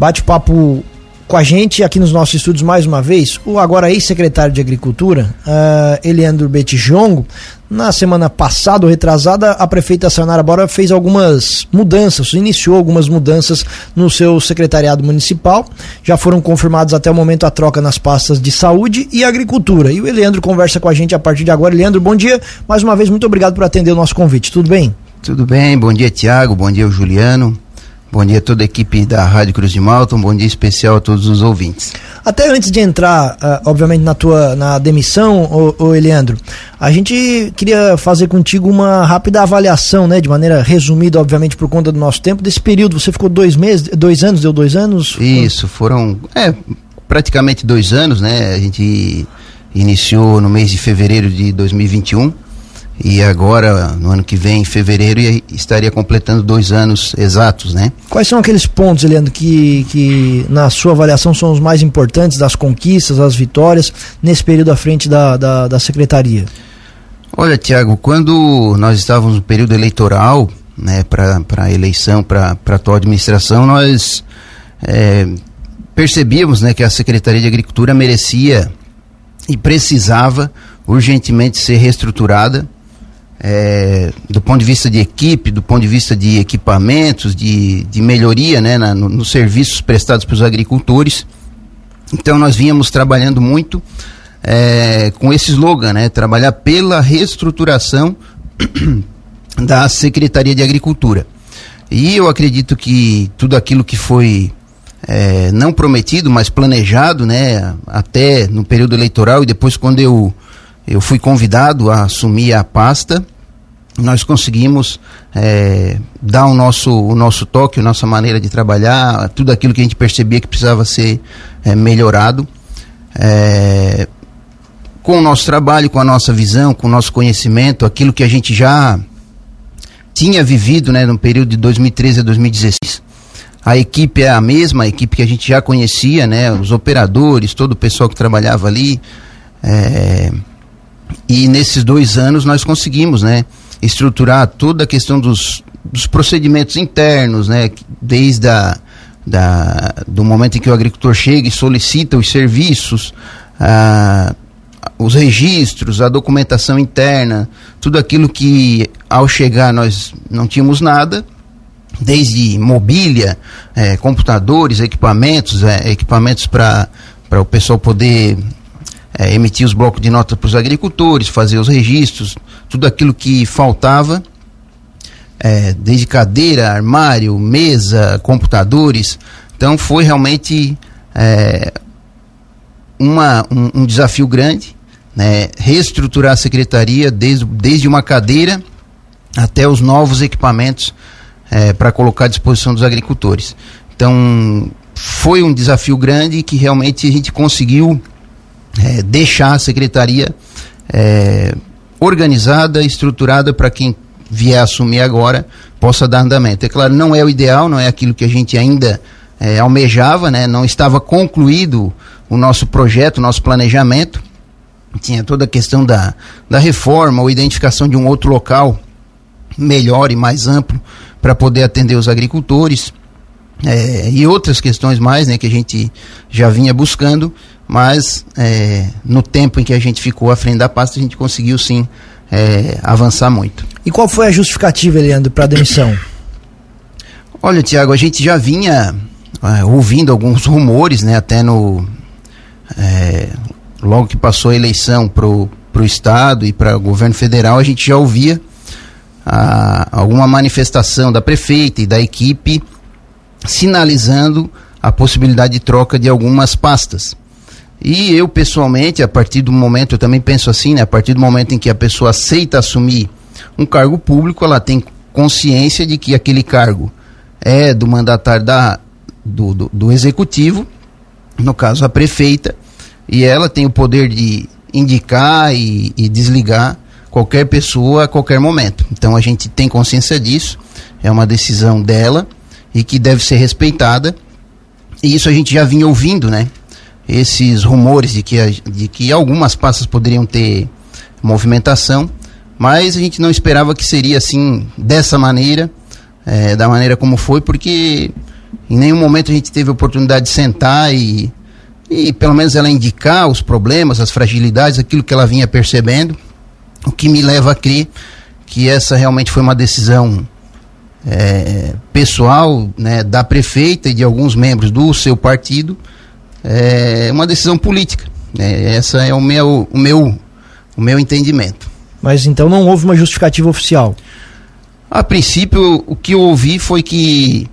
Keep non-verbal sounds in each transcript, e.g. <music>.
bate-papo com a gente aqui nos nossos estúdios mais uma vez o agora ex-secretário de Agricultura, uh, Eliandro Betijongo. Na semana passada ou retrasada, a prefeita Sayonara Bora fez algumas mudanças, iniciou algumas mudanças no seu secretariado municipal. Já foram confirmados até o momento a troca nas pastas de saúde e agricultura. E o Eliandro conversa com a gente a partir de agora. Eliandro, bom dia. Mais uma vez, muito obrigado por atender o nosso convite. Tudo bem? Tudo bem, bom dia, Tiago. Bom dia, Juliano. Bom dia a toda a equipe da Rádio Cruz de Malta, um bom dia especial a todos os ouvintes. Até antes de entrar, uh, obviamente, na tua na demissão, ô, ô Eliandro, a gente queria fazer contigo uma rápida avaliação, né, de maneira resumida, obviamente, por conta do nosso tempo, desse período. Você ficou dois meses, dois anos, deu dois anos? Isso, foram é, praticamente dois anos, né? A gente iniciou no mês de fevereiro de 2021 e agora, no ano que vem, em fevereiro, estaria completando dois anos exatos, né? Quais são aqueles pontos, Eliandro, que, que na sua avaliação são os mais importantes das conquistas, das vitórias, nesse período à frente da, da, da Secretaria? Olha, Tiago, quando nós estávamos no período eleitoral, né, para a eleição, para a atual administração, nós é, percebíamos né, que a Secretaria de Agricultura merecia e precisava urgentemente ser reestruturada é, do ponto de vista de equipe, do ponto de vista de equipamentos, de, de melhoria né, na, no, nos serviços prestados para os agricultores. Então nós vínhamos trabalhando muito é, com esse slogan, né, trabalhar pela reestruturação <clears throat> da Secretaria de Agricultura. E eu acredito que tudo aquilo que foi é, não prometido, mas planejado, né, até no período eleitoral e depois quando eu eu fui convidado a assumir a pasta, nós conseguimos é, dar o nosso, o nosso toque, a nossa maneira de trabalhar, tudo aquilo que a gente percebia que precisava ser é, melhorado. É, com o nosso trabalho, com a nossa visão, com o nosso conhecimento, aquilo que a gente já tinha vivido né, no período de 2013 a 2016. A equipe é a mesma, a equipe que a gente já conhecia, né, os operadores, todo o pessoal que trabalhava ali. É, e nesses dois anos nós conseguimos, né, estruturar toda a questão dos, dos procedimentos internos, né, desde a, da, do momento em que o agricultor chega e solicita os serviços, a, os registros, a documentação interna, tudo aquilo que ao chegar nós não tínhamos nada, desde mobília, é, computadores, equipamentos, é, equipamentos para o pessoal poder é, emitir os blocos de nota para os agricultores, fazer os registros, tudo aquilo que faltava, é, desde cadeira, armário, mesa, computadores. Então foi realmente é, uma, um, um, desafio grande, né? reestruturar a secretaria desde, desde uma cadeira até os novos equipamentos é, para colocar à disposição dos agricultores. Então foi um desafio grande que realmente a gente conseguiu é, deixar a secretaria é, organizada, estruturada para quem vier assumir agora possa dar andamento. É claro, não é o ideal, não é aquilo que a gente ainda é, almejava, né? não estava concluído o nosso projeto, o nosso planejamento. Tinha toda a questão da, da reforma ou identificação de um outro local melhor e mais amplo para poder atender os agricultores. É, e outras questões mais né, que a gente já vinha buscando, mas é, no tempo em que a gente ficou à frente da pasta, a gente conseguiu sim é, avançar muito. E qual foi a justificativa, Leandro, para a demissão? Olha, Tiago, a gente já vinha é, ouvindo alguns rumores, né, até no. É, logo que passou a eleição para o Estado e para o governo federal, a gente já ouvia a, alguma manifestação da prefeita e da equipe sinalizando a possibilidade de troca de algumas pastas. E eu, pessoalmente, a partir do momento, eu também penso assim, né? A partir do momento em que a pessoa aceita assumir um cargo público, ela tem consciência de que aquele cargo é do mandatário da, do, do, do executivo, no caso a prefeita, e ela tem o poder de indicar e, e desligar qualquer pessoa a qualquer momento. Então a gente tem consciência disso, é uma decisão dela e que deve ser respeitada. E isso a gente já vinha ouvindo, né? Esses rumores de que, de que algumas passas poderiam ter movimentação, mas a gente não esperava que seria assim, dessa maneira, é, da maneira como foi, porque Em nenhum momento a gente teve a oportunidade de sentar e, e pelo menos ela indicar os problemas, as fragilidades, aquilo que ela vinha percebendo, o que me leva a crer que essa realmente foi uma decisão é, pessoal né, da prefeita e de alguns membros do seu partido, é uma decisão política. Né, essa é o meu, o meu, o meu entendimento. Mas então não houve uma justificativa oficial? A princípio, o que eu ouvi foi que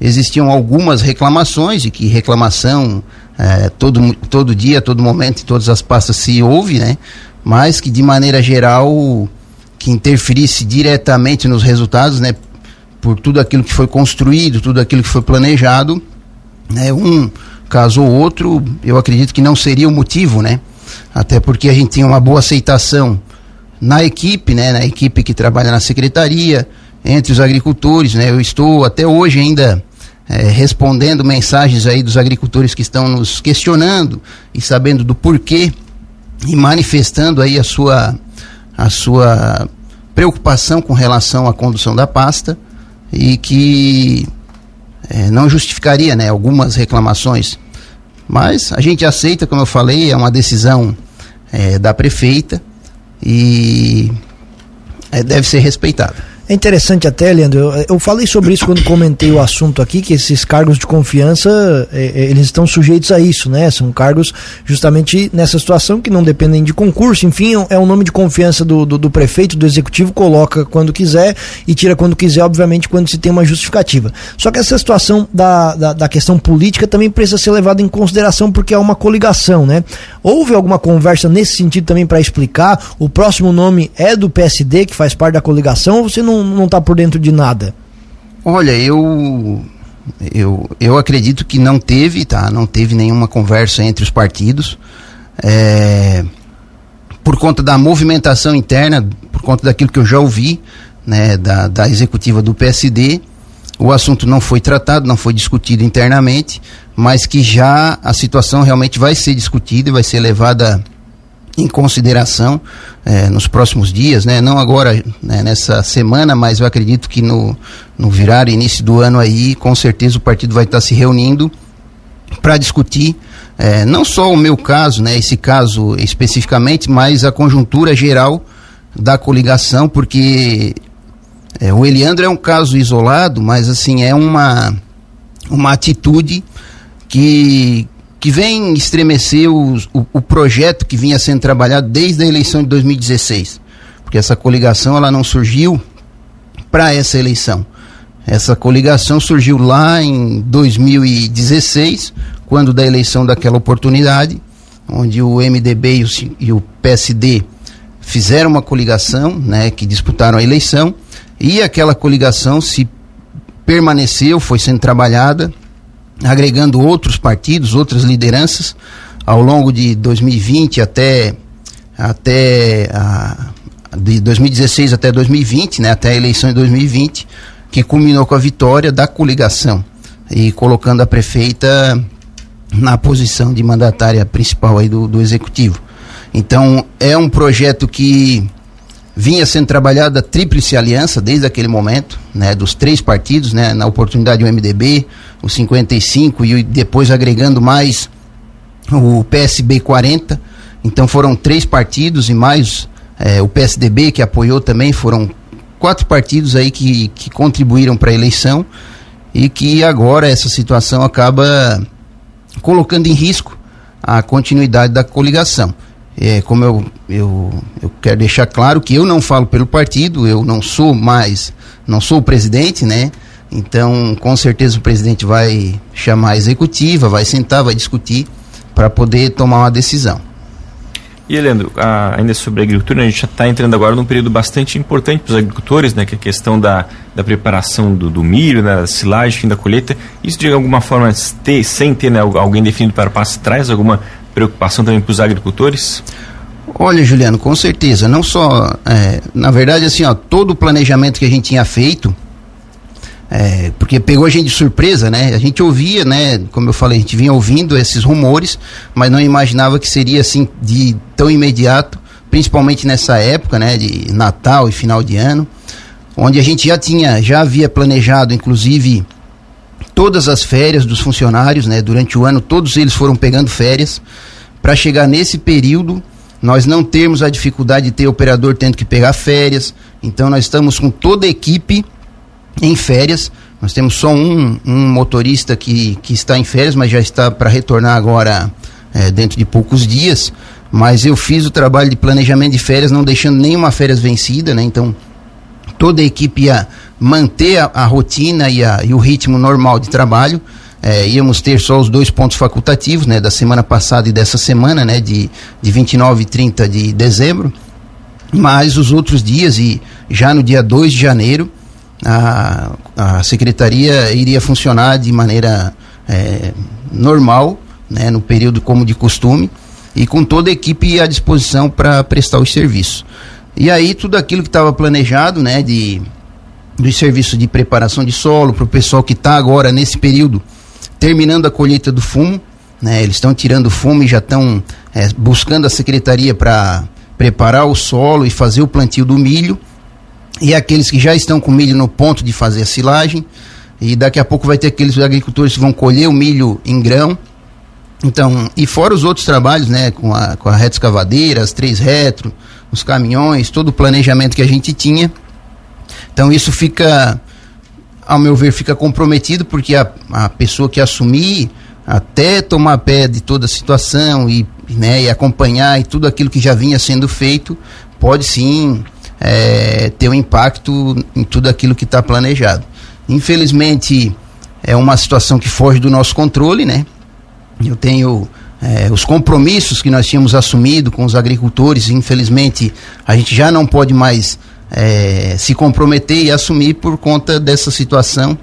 existiam algumas reclamações e que reclamação é, todo, todo dia, todo momento, em todas as pastas se ouve, né? Mas que de maneira geral que interferisse diretamente nos resultados, né? Por tudo aquilo que foi construído, tudo aquilo que foi planejado, né? Um caso ou outro, eu acredito que não seria o motivo, né? Até porque a gente tinha uma boa aceitação na equipe, né? Na equipe que trabalha na secretaria, entre os agricultores, né? Eu estou até hoje ainda é, respondendo mensagens aí dos agricultores que estão nos questionando e sabendo do porquê e manifestando aí a sua, a sua preocupação com relação à condução da pasta e que é, não justificaria né, algumas reclamações. Mas a gente aceita, como eu falei, é uma decisão é, da prefeita e é, deve ser respeitada. É interessante até, Leandro, eu, eu, falei sobre isso quando comentei o assunto aqui, que esses cargos de confiança, é, é, eles estão sujeitos a isso, né? São cargos justamente nessa situação que não dependem de concurso, enfim, é um nome de confiança do, do, do prefeito, do executivo, coloca quando quiser e tira quando quiser, obviamente, quando se tem uma justificativa. Só que essa situação da, da, da questão política também precisa ser levada em consideração porque é uma coligação, né? Houve alguma conversa nesse sentido também para explicar? O próximo nome é do PSD, que faz parte da coligação, ou você não não não está por dentro de nada? Olha, eu eu, eu acredito que não teve, tá? Não teve nenhuma conversa entre os partidos. É, por conta da movimentação interna, por conta daquilo que eu já ouvi, né, da, da executiva do PSD, o assunto não foi tratado, não foi discutido internamente, mas que já a situação realmente vai ser discutida e vai ser levada em consideração é, nos próximos dias, né? Não agora né, nessa semana, mas eu acredito que no, no virar início do ano aí, com certeza o partido vai estar se reunindo para discutir é, não só o meu caso, né? Esse caso especificamente, mas a conjuntura geral da coligação, porque é, o Eliandro é um caso isolado, mas assim é uma uma atitude que que vem estremecer o, o projeto que vinha sendo trabalhado desde a eleição de 2016. Porque essa coligação ela não surgiu para essa eleição. Essa coligação surgiu lá em 2016, quando da eleição daquela oportunidade, onde o MDB e o, e o PSD fizeram uma coligação, né, que disputaram a eleição, e aquela coligação se permaneceu, foi sendo trabalhada, agregando outros partidos, outras lideranças, ao longo de 2020 até, até a, de 2016 até 2020, né, até a eleição de 2020, que culminou com a vitória da coligação e colocando a prefeita na posição de mandatária principal aí do, do executivo. Então é um projeto que vinha sendo trabalhada a tríplice aliança desde aquele momento, né, dos três partidos, né, na oportunidade o MDB, o 55 e depois agregando mais o PSB 40. Então foram três partidos e mais é, o PSDB que apoiou também, foram quatro partidos aí que, que contribuíram para a eleição e que agora essa situação acaba colocando em risco a continuidade da coligação. É, como eu, eu, eu quero deixar claro que eu não falo pelo partido, eu não sou mais, não sou o presidente, né? Então, com certeza o presidente vai chamar a executiva, vai sentar, vai discutir para poder tomar uma decisão. E, Leandro, ainda sobre a agricultura, a gente já está entrando agora num período bastante importante para os agricultores, né, que é a questão da, da preparação do, do milho, né, da silagem, fim da colheita. Isso, de alguma forma, ter, sem ter né, alguém definido para o passo, traz alguma preocupação também para os agricultores? Olha, Juliano, com certeza. Não só, é, na verdade, assim, ó, todo o planejamento que a gente tinha feito, é, porque pegou a gente de surpresa, né? A gente ouvia, né? Como eu falei, a gente vinha ouvindo esses rumores, mas não imaginava que seria assim de tão imediato, principalmente nessa época, né? De Natal e final de ano, onde a gente já tinha, já havia planejado, inclusive todas as férias dos funcionários, né? Durante o ano, todos eles foram pegando férias para chegar nesse período nós não termos a dificuldade de ter operador tendo que pegar férias. Então nós estamos com toda a equipe em férias. Nós temos só um, um motorista que, que está em férias, mas já está para retornar agora é, dentro de poucos dias. Mas eu fiz o trabalho de planejamento de férias, não deixando nenhuma férias vencida, né? Então toda a equipe ia manter a, a rotina e, a, e o ritmo normal de trabalho é, íamos ter só os dois pontos facultativos, né, da semana passada e dessa semana, né, de, de 29 e 30 de dezembro, mas os outros dias e já no dia 2 de janeiro, a, a secretaria iria funcionar de maneira é, normal, né, no período como de costume, e com toda a equipe à disposição para prestar os serviços. E aí tudo aquilo que estava planejado, né, de dos serviços de preparação de solo para o pessoal que está agora nesse período terminando a colheita do fumo, né? Eles estão tirando fumo e já estão é, buscando a secretaria para preparar o solo e fazer o plantio do milho. E aqueles que já estão com milho no ponto de fazer a silagem. E daqui a pouco vai ter aqueles agricultores que vão colher o milho em grão. Então, e fora os outros trabalhos, né, com a, com a reta escavadeira, as três retro, os caminhões, todo o planejamento que a gente tinha. Então, isso fica ao meu ver, fica comprometido porque a, a pessoa que assumir até tomar pé de toda a situação e, né, e acompanhar e tudo aquilo que já vinha sendo feito, pode sim é, ter um impacto em tudo aquilo que está planejado. Infelizmente, é uma situação que foge do nosso controle, né? Eu tenho é, os compromissos que nós tínhamos assumido com os agricultores, infelizmente, a gente já não pode mais é, se comprometer e assumir por conta dessa situação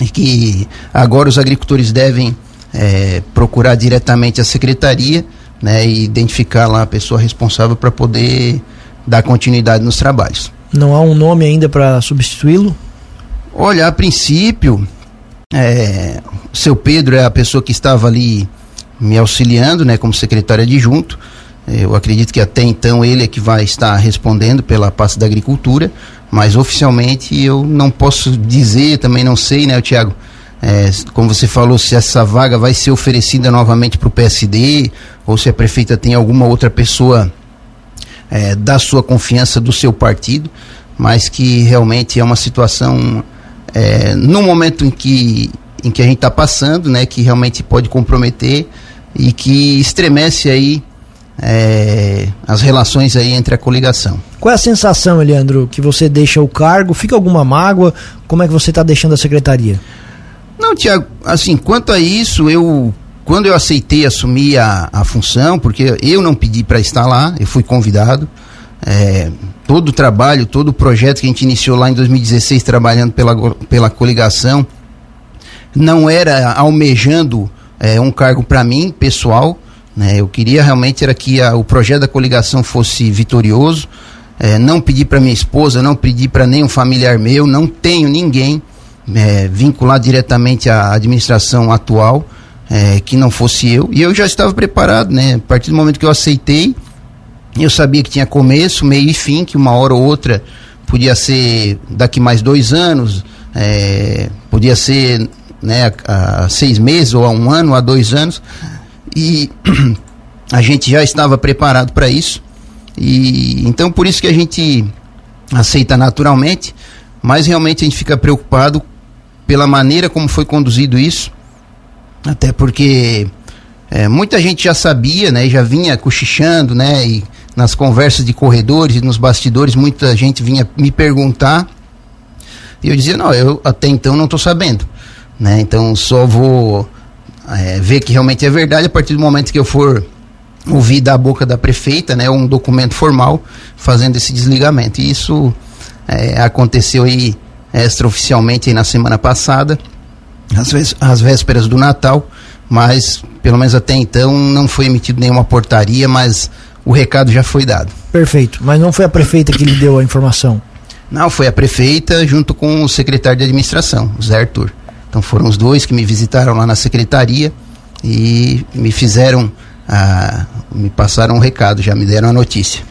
e que agora os agricultores devem é, procurar diretamente a secretaria né, e identificar lá a pessoa responsável para poder dar continuidade nos trabalhos. Não há um nome ainda para substituí-lo? Olha, a princípio, é, seu Pedro é a pessoa que estava ali me auxiliando, né, como secretário adjunto. Eu acredito que até então ele é que vai estar respondendo pela pasta da agricultura, mas oficialmente eu não posso dizer, também não sei, né, Tiago? É, como você falou, se essa vaga vai ser oferecida novamente para o PSD ou se a prefeita tem alguma outra pessoa é, da sua confiança do seu partido, mas que realmente é uma situação é, no momento em que, em que a gente está passando, né, que realmente pode comprometer e que estremece aí é, as relações aí entre a coligação. Qual é a sensação, Eliandro, que você deixa o cargo? Fica alguma mágoa? Como é que você está deixando a secretaria? Não, Tiago, assim, quanto a isso, eu quando eu aceitei assumir a, a função, porque eu não pedi para estar lá, eu fui convidado. É, todo o trabalho, todo o projeto que a gente iniciou lá em 2016, trabalhando pela, pela coligação, não era almejando é, um cargo para mim, pessoal, né? Eu queria realmente era que a, o projeto da coligação fosse vitorioso. É, não pedi para minha esposa, não pedi para nenhum familiar meu, não tenho ninguém é, vinculado diretamente à administração atual é, que não fosse eu. E eu já estava preparado, né? A partir do momento que eu aceitei, eu sabia que tinha começo, meio e fim, que uma hora ou outra podia ser daqui mais dois anos, é, podia ser né, a seis meses ou a um ano, a dois anos. E <clears throat> a gente já estava preparado para isso. E então por isso que a gente aceita naturalmente, mas realmente a gente fica preocupado pela maneira como foi conduzido isso, até porque é, muita gente já sabia, né, já vinha cochichando, né, e nas conversas de corredores e nos bastidores muita gente vinha me perguntar. E eu dizia não, eu até então não estou sabendo, né, então só vou é, ver que realmente é verdade a partir do momento que eu for ouvir da boca da prefeita, né, um documento formal fazendo esse desligamento. E isso é, aconteceu aí extraoficialmente aí na semana passada, às, às vésperas do Natal, mas pelo menos até então não foi emitido nenhuma portaria, mas o recado já foi dado. Perfeito, mas não foi a prefeita que lhe deu a informação? Não, foi a prefeita junto com o secretário de administração, Zé Arthur. Então foram os dois que me visitaram lá na secretaria e me fizeram, ah, me passaram um recado, já me deram a notícia.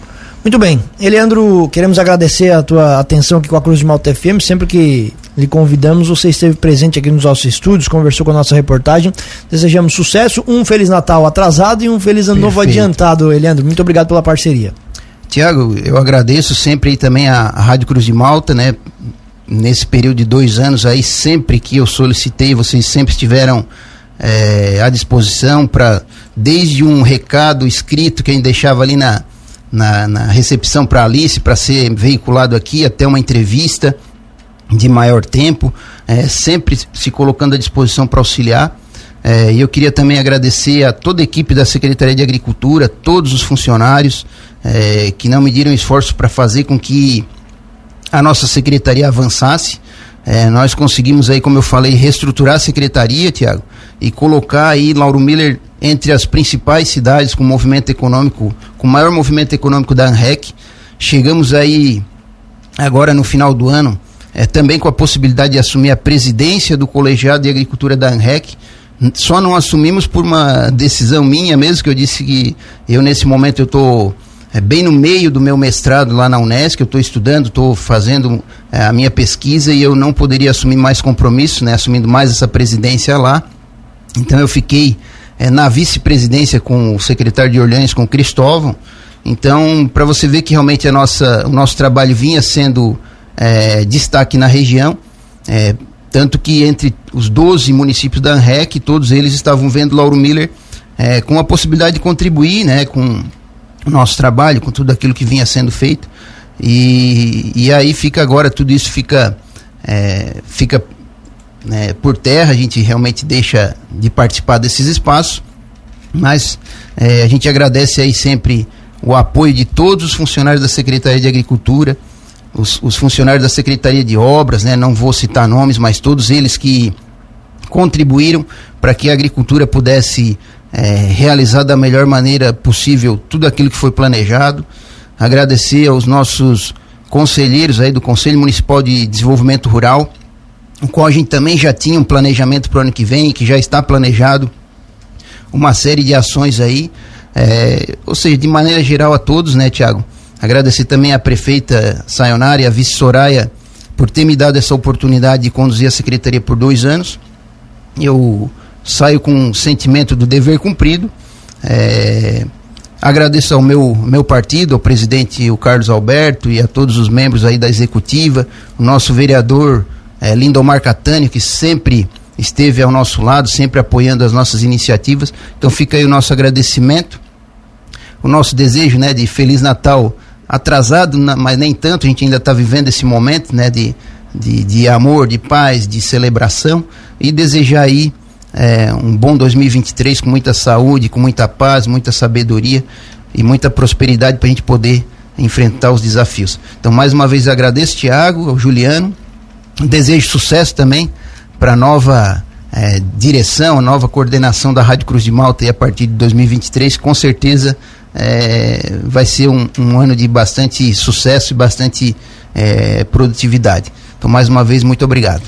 Muito bem. Eleandro, queremos agradecer a tua atenção aqui com a Cruz de Malta FM. Sempre que lhe convidamos. Você esteve presente aqui nos nossos estúdios, conversou com a nossa reportagem. Desejamos sucesso, um Feliz Natal atrasado e um Feliz Ano Novo adiantado, Eliandro. Muito obrigado pela parceria. Tiago, eu agradeço sempre também a, a Rádio Cruz de Malta, né? Nesse período de dois anos aí, sempre que eu solicitei, vocês sempre estiveram é, à disposição para, desde um recado escrito que a gente deixava ali na, na, na recepção para Alice, para ser veiculado aqui, até uma entrevista de maior tempo, é, sempre se colocando à disposição para auxiliar. É, eu queria também agradecer a toda a equipe da Secretaria de Agricultura, todos os funcionários é, que não mediram esforço para fazer com que a nossa secretaria avançasse. É, nós conseguimos aí, como eu falei, reestruturar a secretaria, Tiago, e colocar aí Lauro Miller entre as principais cidades com movimento econômico, com maior movimento econômico da ANREC. Chegamos aí agora no final do ano, é, também com a possibilidade de assumir a presidência do colegiado de agricultura da ANREC. Só não assumimos por uma decisão minha mesmo, que eu disse que eu nesse momento eu estou é, bem no meio do meu mestrado lá na Unesc, eu estou estudando, estou fazendo é, a minha pesquisa e eu não poderia assumir mais compromisso, né, assumindo mais essa presidência lá. Então eu fiquei é, na vice-presidência com o secretário de Orleans, com o Cristóvão. Então, para você ver que realmente a nossa, o nosso trabalho vinha sendo é, destaque na região, é, tanto que entre os 12 municípios da ANREC, todos eles estavam vendo Lauro Miller é, com a possibilidade de contribuir né, com o nosso trabalho, com tudo aquilo que vinha sendo feito. E, e aí fica agora, tudo isso fica, é, fica né, por terra, a gente realmente deixa de participar desses espaços, mas é, a gente agradece aí sempre o apoio de todos os funcionários da Secretaria de Agricultura, os, os funcionários da Secretaria de Obras, né, não vou citar nomes, mas todos eles que contribuíram para que a agricultura pudesse é, realizar da melhor maneira possível tudo aquilo que foi planejado. Agradecer aos nossos conselheiros aí do Conselho Municipal de Desenvolvimento Rural, o qual a gente também já tinha um planejamento para o ano que vem, que já está planejado uma série de ações aí. É, ou seja, de maneira geral a todos, né, Tiago? Agradecer também à prefeita Sayonara e à vice Soraya por ter me dado essa oportunidade de conduzir a secretaria por dois anos. Eu saio com um sentimento do dever cumprido. É, agradeço ao meu, meu partido, ao presidente o Carlos Alberto e a todos os membros aí da executiva, o nosso vereador é, Lindomar Catânio, que sempre esteve ao nosso lado, sempre apoiando as nossas iniciativas. Então fica aí o nosso agradecimento, o nosso desejo né, de Feliz Natal atrasado, mas nem tanto, a gente ainda está vivendo esse momento né, de, de, de amor, de paz, de celebração e desejar aí é, um bom 2023 com muita saúde, com muita paz, muita sabedoria e muita prosperidade para a gente poder enfrentar os desafios. Então, mais uma vez, agradeço, Tiago, ao Juliano, desejo sucesso também para a nova é, direção, nova coordenação da Rádio Cruz de Malta e a partir de 2023, com certeza é, vai ser um, um, ano de bastante sucesso e bastante é, produtividade. Então, mais uma vez, muito obrigado.